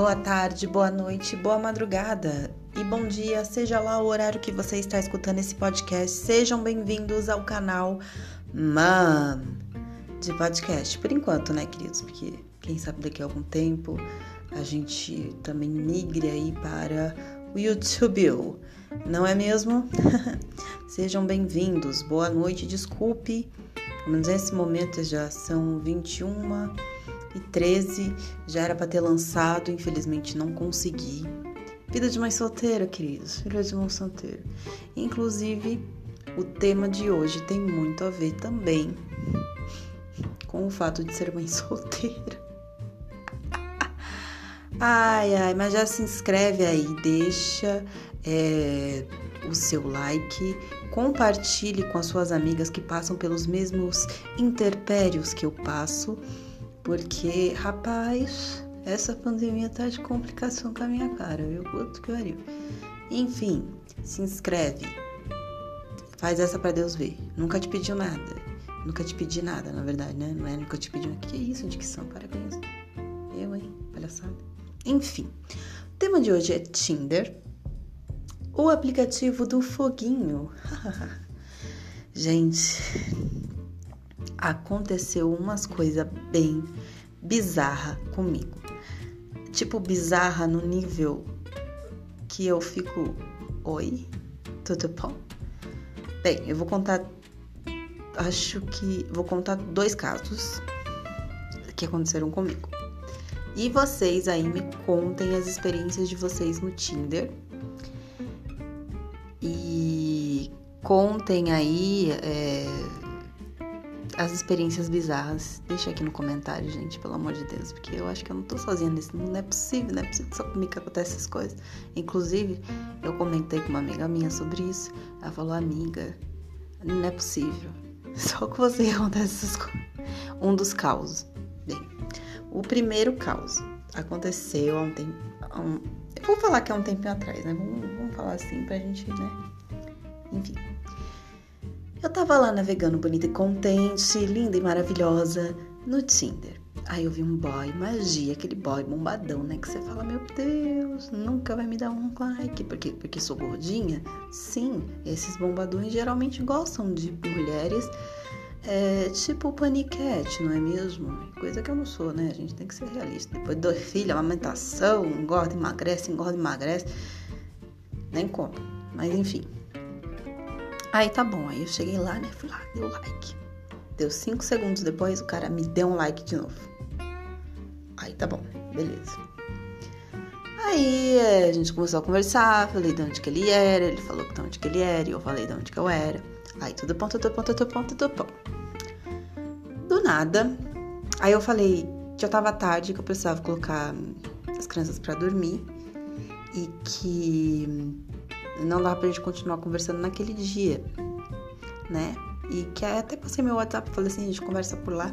Boa tarde, boa noite, boa madrugada e bom dia, seja lá o horário que você está escutando esse podcast. Sejam bem-vindos ao canal Mam de podcast. Por enquanto, né, queridos? Porque quem sabe daqui a algum tempo a gente também migre aí para o YouTube, não é mesmo? Sejam bem-vindos, boa noite, desculpe, mas nesse momento já são 21 e 13, já era para ter lançado, infelizmente não consegui. Vida de mãe solteira, queridos, vida de mãe solteira. Inclusive, o tema de hoje tem muito a ver também com o fato de ser mãe solteira. Ai, ai, mas já se inscreve aí, deixa é, o seu like, compartilhe com as suas amigas que passam pelos mesmos interpérios que eu passo, porque, rapaz, essa pandemia tá de complicação com a minha cara, viu? Puto que pariu. Enfim, se inscreve. Faz essa para Deus ver. Nunca te pediu nada. Nunca te pedi nada, na verdade, né? Não é nunca te pediu. Que isso, dicção? Para isso. Eu, hein? Palhaçada. Enfim, o tema de hoje é Tinder, o aplicativo do foguinho. Gente, aconteceu umas coisas bem bizarra comigo. Tipo, bizarra no nível que eu fico. Oi? Tudo bom? Bem, eu vou contar. Acho que vou contar dois casos que aconteceram comigo. E vocês aí me contem as experiências de vocês no Tinder. E contem aí é, as experiências bizarras. Deixa aqui no comentário, gente, pelo amor de Deus, porque eu acho que eu não tô sozinha nesse mundo. Não é possível, não é possível só comigo que acontece essas coisas. Inclusive, eu comentei com uma amiga minha sobre isso. Ela falou, amiga, não é possível. Só com você que acontece essas coisas. Um dos causos. Bem, o primeiro caos aconteceu há um tempo. Um, eu vou falar que é um tempinho atrás, né? Vamos, vamos falar assim pra gente, né? Enfim. Eu tava lá navegando bonita e contente, linda e maravilhosa, no Tinder. Aí eu vi um boy, magia, aquele boy bombadão, né? Que você fala, meu Deus, nunca vai me dar um like. Porque, porque sou gordinha? Sim, esses bombadões geralmente gostam de mulheres é tipo paniquete, não é mesmo? Coisa que eu não sou, né? A gente tem que ser realista. Depois de dois filhos, amamentação, engorda, emagrece, engorda, emagrece. Nem como. Mas enfim. Aí tá bom. Aí eu cheguei lá, né? Fui lá, deu like. Deu cinco segundos depois, o cara me deu um like de novo. Aí tá bom, beleza. Aí é, a gente começou a conversar, falei de onde que ele era, ele falou de onde que ele era, e eu falei de onde que eu era. Aí tudo bom, tudo bom, tudo bom, tudo bom. Do nada, aí eu falei, já tava tarde, que eu precisava colocar as crianças para dormir e que não dava pra gente continuar conversando naquele dia, né? E que até passei meu WhatsApp e falei assim, a gente conversa por lá.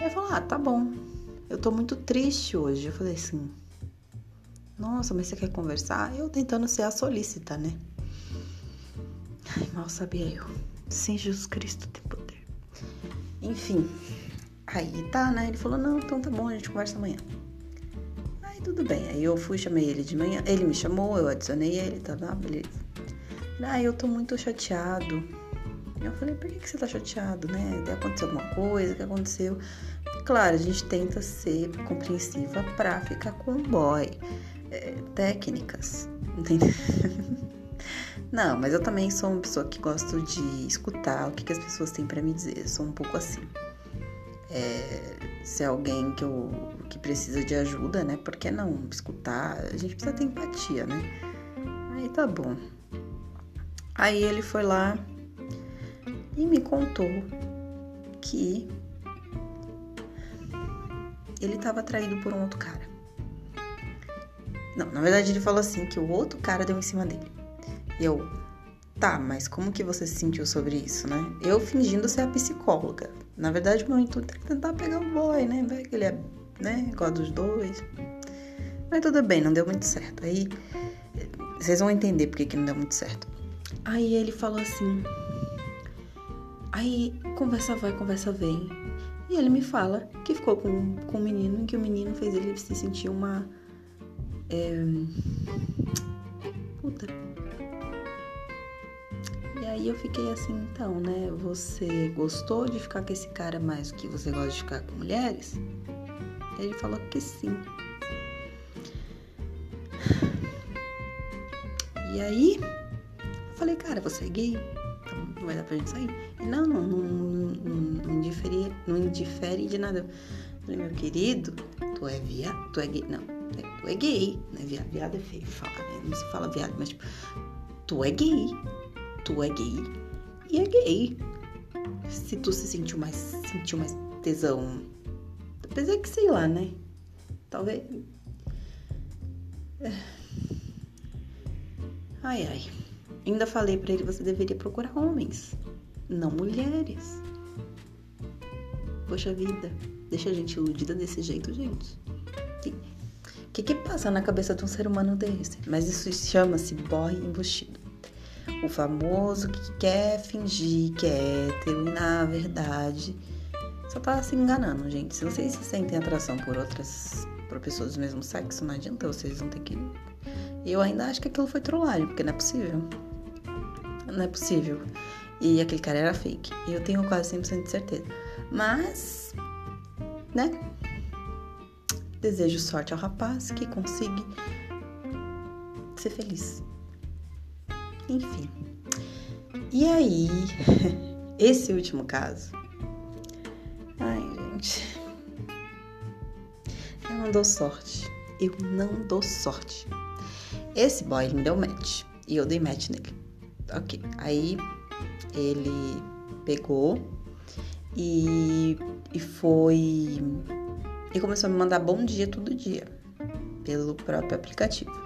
Aí falou, ah, tá bom. Eu tô muito triste hoje. Eu falei assim, nossa, mas você quer conversar? Eu tentando ser a solícita, né? Ai, mal sabia eu. Sem Jesus Cristo tem poder. Enfim, aí tá, né? Ele falou: não, então tá bom, a gente conversa amanhã. Tudo bem. Aí eu fui, chamei ele de manhã. Ele me chamou, eu adicionei ele, tá, tá beleza. Ah, eu tô muito chateado. Eu falei, por que, que você tá chateado, né? Aconteceu alguma coisa, o que aconteceu? Claro, a gente tenta ser compreensiva pra ficar com o boy. É, técnicas, entendeu? Não, mas eu também sou uma pessoa que gosto de escutar o que, que as pessoas têm para me dizer. Eu sou um pouco assim. É, se é alguém que, eu, que precisa de ajuda, né? Por que não escutar? A gente precisa ter empatia, né? Aí tá bom. Aí ele foi lá e me contou que ele estava atraído por um outro cara. Não, na verdade ele falou assim que o outro cara deu em cima dele. E eu, tá, mas como que você se sentiu sobre isso, né? Eu fingindo ser a psicóloga. Na verdade, meu intuito é tentar pegar o boy, né? Vai que ele é, né, igual dos dois. Mas tudo bem, não deu muito certo. Aí vocês vão entender por que, que não deu muito certo. Aí ele falou assim. Aí conversa vai, conversa vem. E ele me fala que ficou com, com o menino e que o menino fez ele se sentir uma É... Puta. Aí eu fiquei assim, então, né? Você gostou de ficar com esse cara mais do que você gosta de ficar com mulheres? Ele falou que sim. E aí, eu falei, cara, você é gay? Então não vai dar pra gente sair? Não, não, não, não, não, indifere, não indifere de nada. Eu falei, meu querido, tu é viado, tu é gay. Não, tu é gay, né? Viado, viado é feio falar, né? Não se fala viado, mas tipo, tu é gay. Tu é gay e é gay. Se tu se sentiu mais, sentiu mais tesão. Apesar que sei lá, né? Talvez. É. Ai, ai. Ainda falei para ele você deveria procurar homens, não mulheres. Poxa vida, deixa a gente iludida desse jeito, gente. O que, que passa na cabeça de um ser humano desse? Mas isso chama-se boy embustido. O famoso que quer fingir que é hétero e na verdade só tá se enganando, gente. Se vocês se sentem atração por outras, por pessoas do mesmo sexo, não adianta, vocês vão ter que eu ainda acho que aquilo foi trollagem, porque não é possível. Não é possível. E aquele cara era fake. Eu tenho quase 100% de certeza. Mas, né? Desejo sorte ao rapaz que consiga ser feliz. Enfim. E aí, esse último caso. Ai, gente. Eu não dou sorte. Eu não dou sorte. Esse boy me deu match e eu dei match nele. Ok, aí ele pegou e, e foi. E começou a me mandar bom dia todo dia pelo próprio aplicativo.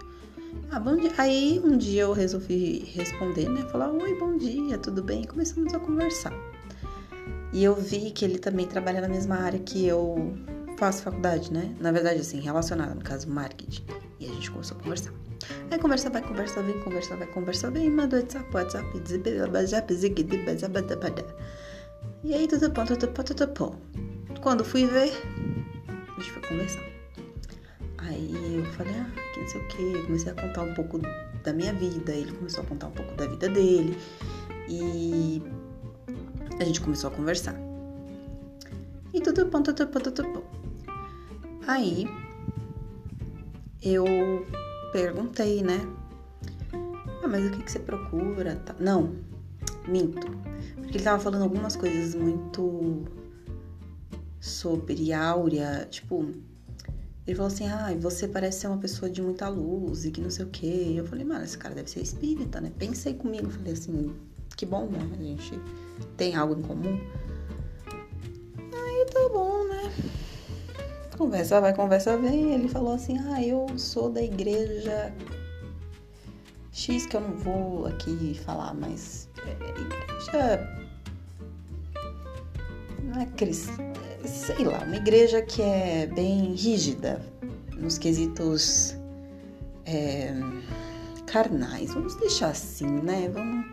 Ah, bom dia. Aí um dia eu resolvi responder, né? Falar: Oi, bom dia, tudo bem? E começamos a conversar. E eu vi que ele também trabalha na mesma área que eu faço faculdade, né? Na verdade, assim, relacionada, no caso, marketing. E a gente começou a conversar. Aí conversa vai, conversa vem, conversa vai, conversa vem, manda WhatsApp, WhatsApp. E aí tudo bom, tudo bom, tudo bom. Quando fui ver, a gente foi conversar. Aí eu falei, ah, que não sei o que, comecei a contar um pouco da minha vida, ele começou a contar um pouco da vida dele. E a gente começou a conversar. E tudo bom, tudo bom, tudo bom. Aí eu perguntei, né? Ah, mas o que, que você procura? Não, minto. Porque ele tava falando algumas coisas muito sobre Áurea, tipo, ele falou assim, ah, você parece ser uma pessoa de muita luz e que não sei o quê. E eu falei, mano, esse cara deve ser espírita, né? Pensei comigo, falei assim, que bom, né? A gente tem algo em comum. Aí tá bom, né? Conversa vai, conversa vem. Ele falou assim: Ah, eu sou da igreja X, que eu não vou aqui falar, mas é igreja. Não é cristã. Sei lá, uma igreja que é bem rígida nos quesitos é, carnais. Vamos deixar assim, né? Vamos,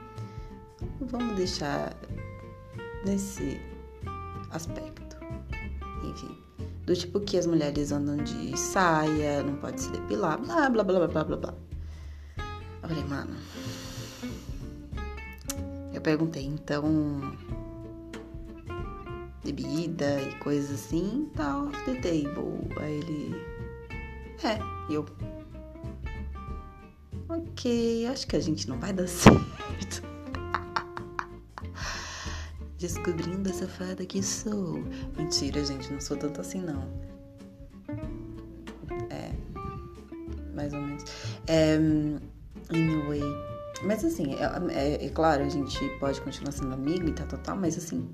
vamos deixar nesse aspecto. Enfim do tipo que as mulheres andam de saia, não pode se depilar, blá blá blá blá blá blá. Eu falei, mano. Eu perguntei, então. Bebida e coisas assim, tal, off the table. Aí ele. É, e eu. Ok, acho que a gente não vai dar certo descobrindo a safada que sou. Mentira, gente, não sou tanto assim, não. É. Mais ou menos. É, anyway. Mas assim, é, é, é, claro, a gente pode continuar sendo amigo e tal, tal, tal, mas assim.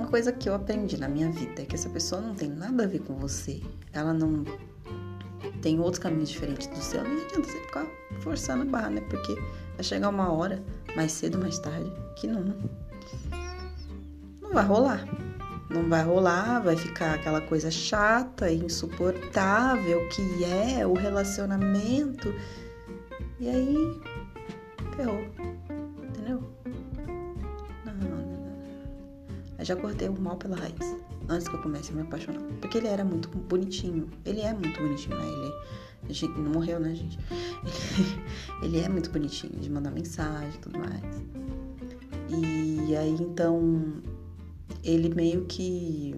Uma coisa que eu aprendi na minha vida é que essa pessoa não tem nada a ver com você. Ela não tem outros caminhos diferentes do seu. Não adianta você ficar forçando a barra, né? Porque vai chegar uma hora, mais cedo mais tarde, que não não vai rolar. Não vai rolar, vai ficar aquela coisa chata, insuportável que é o relacionamento. E aí, ferrou. Eu já cortei o mal pela raiz. Antes que eu comece a me apaixonar. Porque ele era muito bonitinho. Ele é muito bonitinho, né? Ele a gente não morreu, né, gente? Ele, ele é muito bonitinho de mandar mensagem e tudo mais. E aí então ele meio que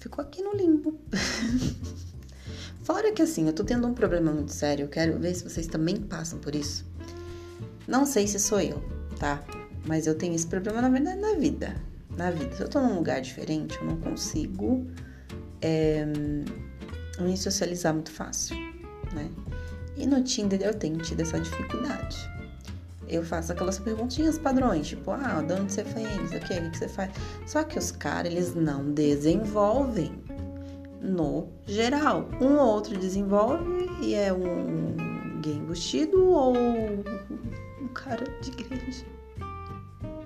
ficou aqui no limbo. Fora que assim, eu tô tendo um problema muito sério, eu quero ver se vocês também passam por isso. Não sei se sou eu, tá? Mas eu tenho esse problema na verdade na vida. Na vida. Se eu tô num lugar diferente, eu não consigo é, me socializar muito fácil, né? E no Tinder eu tenho tido essa dificuldade. Eu faço aquelas perguntinhas padrões, tipo, ah, de onde você que? O que você faz? Só que os caras, eles não desenvolvem no geral. Um ou outro desenvolve e é um gay embustido ou um cara de igreja.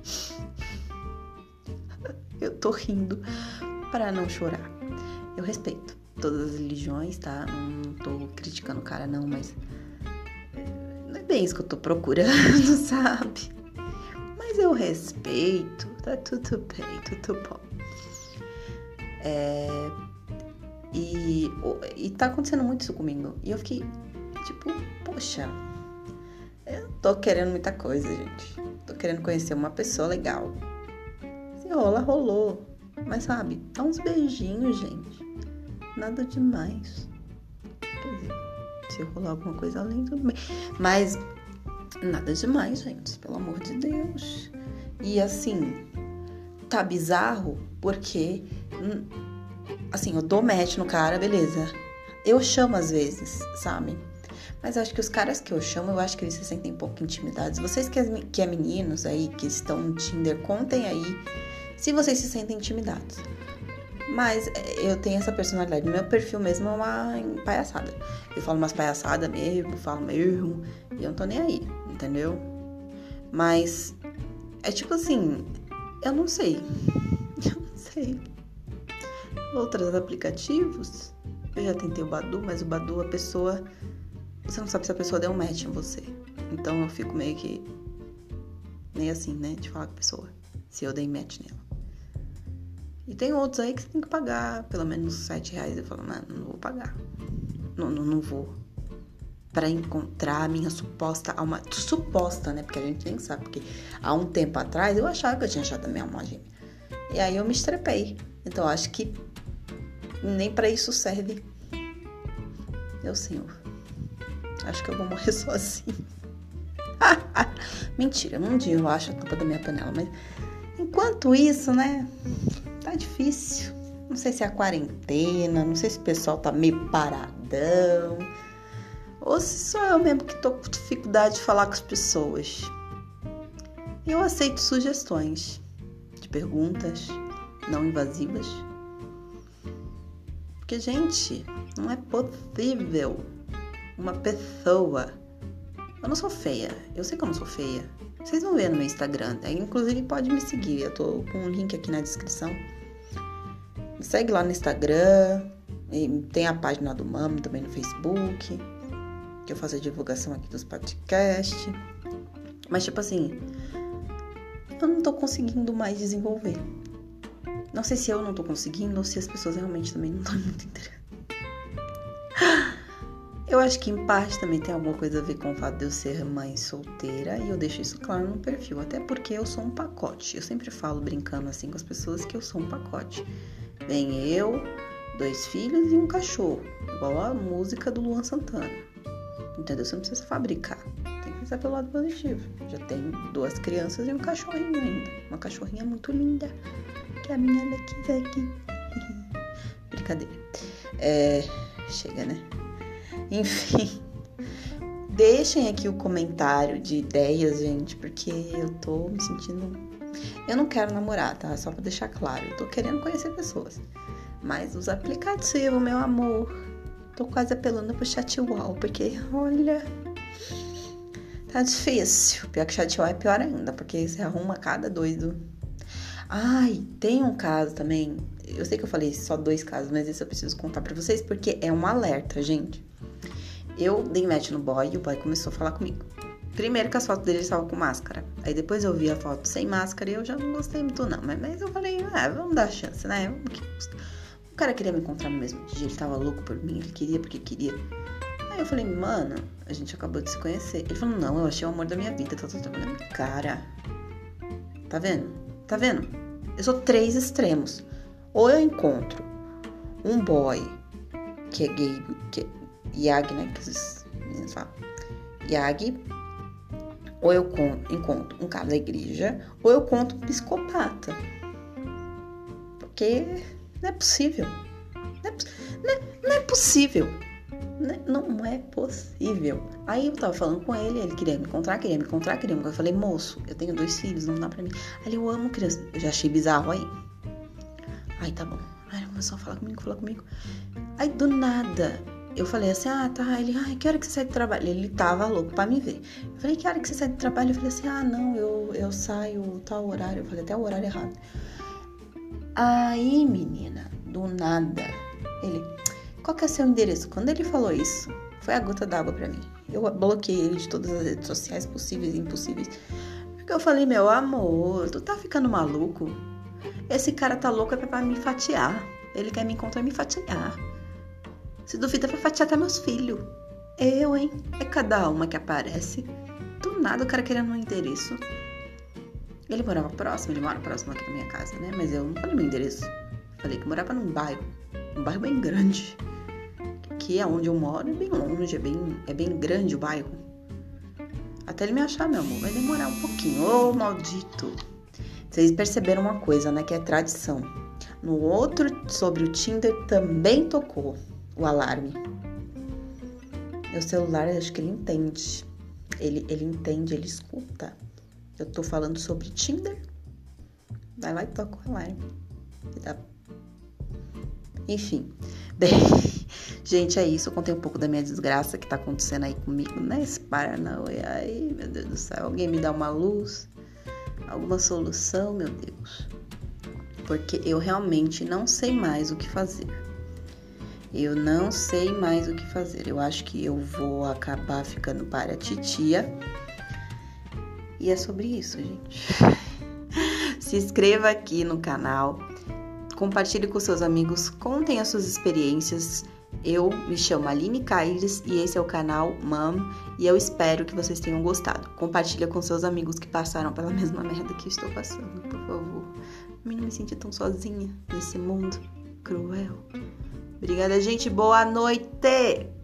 Eu tô rindo para não chorar. Eu respeito todas as religiões, tá? Não tô criticando o cara, não, mas não é bem isso que eu tô procurando, sabe? Mas eu respeito, tá tudo bem, tudo bom. É, e, e tá acontecendo muito isso comigo. E eu fiquei, tipo, poxa, eu tô querendo muita coisa, gente. Tô querendo conhecer uma pessoa legal. Se rola, rolou. Mas sabe, dá uns beijinhos, gente. Nada demais. Quer dizer, se rolar alguma coisa além, tudo bem. Mas nada demais, gente. Pelo amor de Deus. E assim, tá bizarro porque. Hum, assim, eu dou match no cara, beleza. Eu chamo às vezes, sabe? Mas acho que os caras que eu chamo, eu acho que eles se sentem um pouco intimidados. Vocês que é, que é meninos aí, que estão no Tinder, contem aí se vocês se sentem intimidados. Mas é, eu tenho essa personalidade. Meu perfil mesmo é uma palhaçada. Eu falo umas palhaçadas mesmo, falo mesmo. E eu não tô nem aí, entendeu? Mas é tipo assim, eu não sei. Eu não sei. Outros aplicativos, eu já tentei o Badu, mas o Badu, a pessoa. Você não sabe se a pessoa deu um match em você. Então eu fico meio que. meio assim, né? De falar com a pessoa. Se eu dei match nela. E tem outros aí que você tem que pagar pelo menos 7 reais. Eu falo, mano, não vou pagar. Não, não, não vou. Pra encontrar a minha suposta alma. Suposta, né? Porque a gente nem sabe. Porque há um tempo atrás eu achava que eu tinha achado a minha alma gêmea. E aí eu me estrepei. Então acho que nem para isso serve. Meu senhor. Acho que eu vou morrer sozinho. Mentira, um dia eu acho a tampa da minha panela, mas enquanto isso, né? tá difícil. Não sei se é a quarentena, não sei se o pessoal tá meio paradão. Ou se sou eu mesmo que tô com dificuldade de falar com as pessoas. Eu aceito sugestões de perguntas não invasivas. Porque, gente, não é possível uma pessoa. Eu não sou feia. Eu sei que eu não sou feia. Vocês vão ver no meu Instagram. Inclusive, pode me seguir. Eu tô com um link aqui na descrição. Me segue lá no Instagram. tem a página do Mami também no Facebook. Que eu faço a divulgação aqui dos podcasts. Mas, tipo assim, eu não tô conseguindo mais desenvolver. Não sei se eu não tô conseguindo ou se as pessoas realmente também não estão muito interessadas. Eu acho que em parte também tem alguma coisa a ver com o fato de eu ser mãe solteira e eu deixo isso claro no perfil, até porque eu sou um pacote. Eu sempre falo brincando assim com as pessoas que eu sou um pacote. Vem eu, dois filhos e um cachorro, igual a música do Luan Santana. Entendeu? Você não precisa fabricar. Tem que pensar pelo lado positivo. Já tem duas crianças e um cachorrinho ainda. Uma cachorrinha muito linda. Que é a minha Lucky aqui. Brincadeira. É, chega, né? Enfim. Deixem aqui o comentário de ideias, gente, porque eu tô me sentindo. Eu não quero namorar, tá? Só pra deixar claro. Eu tô querendo conhecer pessoas. Mas os aplicativos, meu amor. Tô quase apelando pro chatwall, porque olha. Tá difícil. Pior que chatwall é pior ainda, porque você arruma cada doido. Ai, tem um caso também. Eu sei que eu falei só dois casos, mas esse eu preciso contar para vocês porque é um alerta, gente. Eu dei match no boy e o boy começou a falar comigo. Primeiro que as fotos dele estavam com máscara. Aí depois eu vi a foto sem máscara e eu já não gostei muito, não. Mas, eu falei, ah, vamos dar chance, né? O cara queria me encontrar no mesmo dia, ele tava louco por mim, ele queria porque queria. Aí eu falei, mano, a gente acabou de se conhecer. Ele falou, não, eu achei o amor da minha vida. Tá, tá, tá. Cara, tá vendo? Tá vendo? Eu sou três extremos. Ou eu encontro um boy que é gay, que é Yag, né? Que esses meninos falam. Yag. Ou eu encontro um cara da igreja, ou eu conto um psicopata. Porque não é possível. Não é, não é, não é possível. Né? Não é possível. Aí eu tava falando com ele, ele queria me encontrar, queria me encontrar, queria me encontrar. Eu falei, moço, eu tenho dois filhos, não dá pra mim. Aí eu amo criança. Eu já achei bizarro aí. Aí tá bom. Aí ele começou a falar comigo, falar comigo. Aí do nada, eu falei assim, ah, tá. Ele, ai, que hora que você sai do trabalho? Ele tava louco pra me ver. Eu falei, que hora que você sai do trabalho? Eu falei assim, ah, não, eu, eu saio tal horário. Eu falei até o horário errado. Aí, menina, do nada, ele, qual que é seu endereço? Quando ele falou isso, foi a gota d'água para mim. Eu bloqueei ele de todas as redes sociais possíveis e impossíveis. Porque eu falei, meu amor, tu tá ficando maluco? Esse cara tá louco é pra me fatiar. Ele quer me encontrar e me fatiar. Se duvida, vai fatiar até meus filhos. Eu, hein? É cada uma que aparece. Do nada o cara querendo um endereço. Ele morava próximo, ele mora próximo aqui da minha casa, né? Mas eu não falei meu endereço. Falei que morava num bairro. Um bairro bem grande aqui, onde eu moro, é bem longe, é bem, é bem grande o bairro. Até ele me achar, meu amor, vai demorar um pouquinho. Ô, oh, maldito! Vocês perceberam uma coisa, né? Que é tradição. No outro, sobre o Tinder, também tocou o alarme. Meu celular, acho que ele entende. Ele, ele entende, ele escuta. Eu tô falando sobre Tinder. Vai lá e toca o alarme. Enfim. Bem. Gente, é isso. Eu contei um pouco da minha desgraça que tá acontecendo aí comigo, né? Esse Paranauê. Ai, meu Deus do céu. Alguém me dá uma luz? Alguma solução, meu Deus? Porque eu realmente não sei mais o que fazer. Eu não sei mais o que fazer. Eu acho que eu vou acabar ficando para a titia. E é sobre isso, gente. Se inscreva aqui no canal, compartilhe com seus amigos, contem as suas experiências eu me chamo Aline Caires e esse é o canal Mam e eu espero que vocês tenham gostado. Compartilha com seus amigos que passaram pela mesma merda que eu estou passando, por favor. Mim não me sentir tão sozinha nesse mundo cruel. Obrigada, gente. Boa noite!